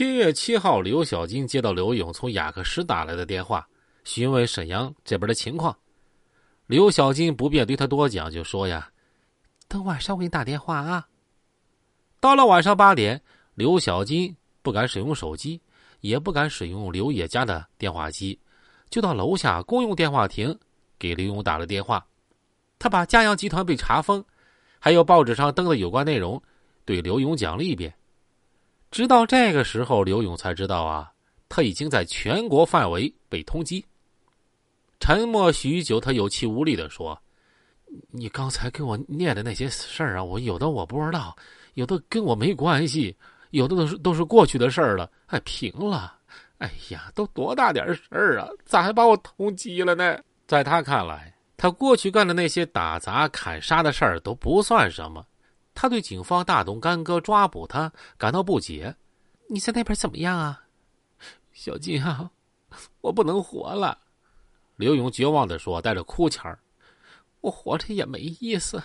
七月七号，刘小金接到刘勇从雅克什打来的电话，询问沈阳这边的情况。刘小金不便对他多讲，就说呀：“等晚上我给你打电话啊。”到了晚上八点，刘小金不敢使用手机，也不敢使用刘野家的电话机，就到楼下公用电话亭给刘勇打了电话。他把嘉阳集团被查封，还有报纸上登的有关内容，对刘勇讲了一遍。直到这个时候，刘勇才知道啊，他已经在全国范围被通缉。沉默许久，他有气无力的说：“你刚才给我念的那些事儿啊，我有的我不知道，有的跟我没关系，有的都是都是过去的事儿了。哎，平了。哎呀，都多大点事儿啊，咋还把我通缉了呢？”在他看来，他过去干的那些打砸砍杀的事儿都不算什么。他对警方大动干戈抓捕他感到不解。你在那边怎么样啊，小金啊？我不能活了。刘勇绝望的说，带着哭腔：“我活着也没意思。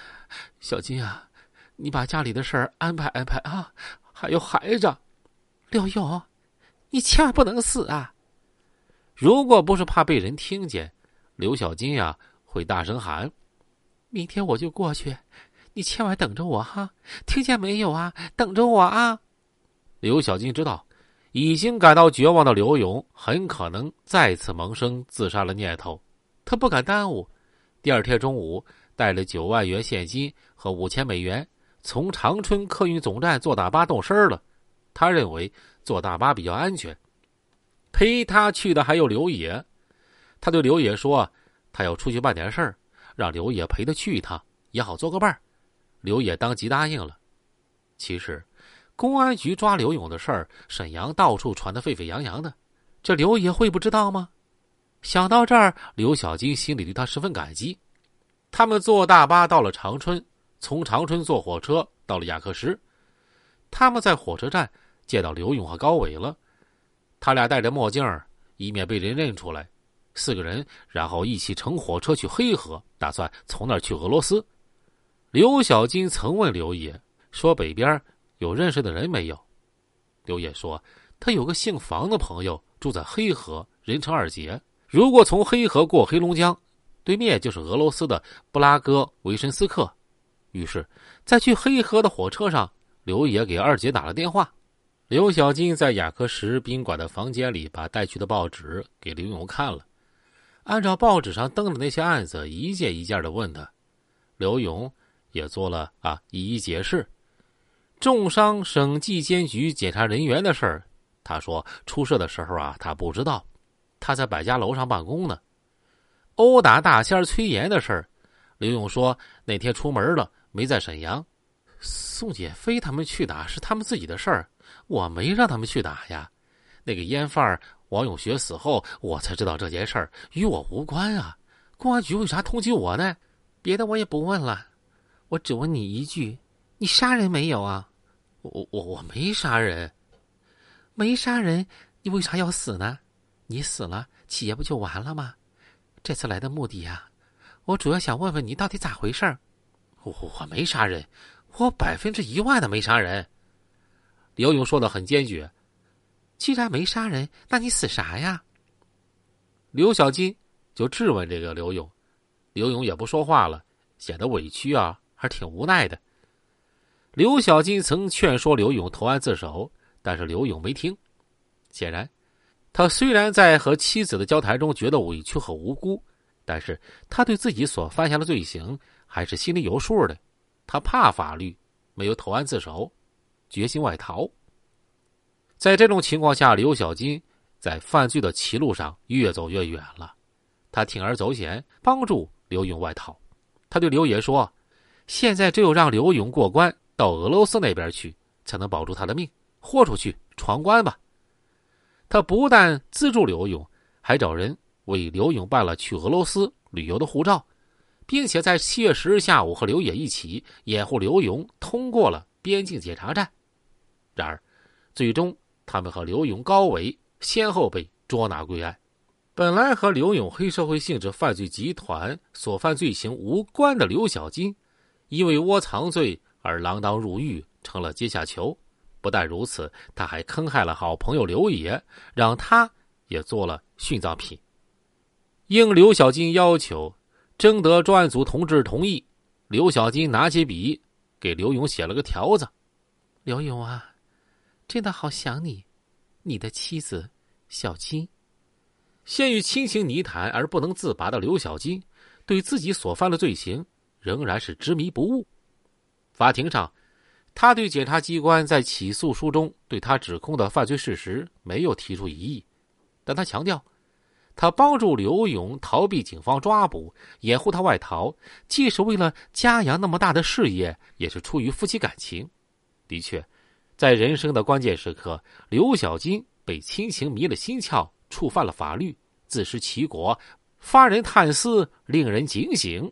小金啊，你把家里的事儿安排安排啊，还有孩子。刘勇，你千万不能死啊！如果不是怕被人听见，刘小金呀会大声喊：明天我就过去。”你千万等着我哈，听见没有啊？等着我啊！刘小金知道，已经感到绝望的刘勇很可能再次萌生自杀的念头，他不敢耽误。第二天中午，带了九万元现金和五千美元，从长春客运总站坐大巴动身了。他认为坐大巴比较安全。陪他去的还有刘野，他对刘野说：“他要出去办点事儿，让刘野陪他去一趟，也好做个伴儿。”刘野当即答应了。其实，公安局抓刘勇的事儿，沈阳到处传得沸沸扬扬的，这刘野会不知道吗？想到这儿，刘小金心里对他十分感激。他们坐大巴到了长春，从长春坐火车到了雅克什。他们在火车站见到刘勇和高伟了，他俩戴着墨镜以免被人认出来。四个人然后一起乘火车去黑河，打算从那儿去俄罗斯。刘小金曾问刘野说：“北边有认识的人没有？”刘野说：“他有个姓房的朋友住在黑河，人称二姐。如果从黑河过黑龙江，对面就是俄罗斯的布拉戈维申斯克。”于是，在去黑河的火车上，刘野给二姐打了电话。刘小金在雅克什宾馆的房间里，把带去的报纸给刘勇看了，按照报纸上登的那些案子，一件一件的问他。刘勇。也做了啊，一一解释。重伤省纪监局检查人员的事儿，他说出事的时候啊，他不知道，他在百家楼上办公呢。殴打大仙崔岩的事儿，刘勇说那天出门了，没在沈阳。宋姐非他们去打是他们自己的事儿，我没让他们去打呀。那个烟贩王永学死后，我才知道这件事儿与我无关啊。公安局为啥通缉我呢？别的我也不问了。我只问你一句：你杀人没有啊？我我我没杀人，没杀人，你为啥要死呢？你死了，企业不就完了吗？这次来的目的呀，我主要想问问你到底咋回事儿。我我没杀人，我百分之一万的没杀人。刘勇说的很坚决。既然没杀人，那你死啥呀？刘小金就质问这个刘勇，刘勇也不说话了，显得委屈啊。还挺无奈的。刘小金曾劝说刘勇投案自首，但是刘勇没听。显然，他虽然在和妻子的交谈中觉得委屈和无辜，但是他对自己所犯下的罪行还是心里有数的。他怕法律，没有投案自首，决心外逃。在这种情况下，刘小金在犯罪的歧路上越走越远了。他铤而走险，帮助刘勇外逃。他对刘爷说。现在只有让刘勇过关到俄罗斯那边去，才能保住他的命，豁出去闯关吧。他不但资助刘勇，还找人为刘勇办了去俄罗斯旅游的护照，并且在七月十日下午和刘野一起掩护刘勇通过了边境检查站。然而，最终他们和刘勇、高伟先后被捉拿归案。本来和刘勇黑社会性质犯罪集团所犯罪行无关的刘小金。因为窝藏罪而锒铛入狱，成了阶下囚。不但如此，他还坑害了好朋友刘野，让他也做了殉葬品。应刘小金要求，征得专案组同志同意，刘小金拿起笔给刘勇写了个条子：“刘勇啊，真的好想你，你的妻子小金。”陷于亲情泥潭而不能自拔的刘小金，对自己所犯的罪行仍然是执迷不悟。法庭上。他对检察机关在起诉书中对他指控的犯罪事实没有提出异议，但他强调，他帮助刘勇逃避警方抓捕，掩护他外逃，既是为了嘉阳那么大的事业，也是出于夫妻感情。的确，在人生的关键时刻，刘小金被亲情迷了心窍，触犯了法律，自食其果，发人探思，令人警醒。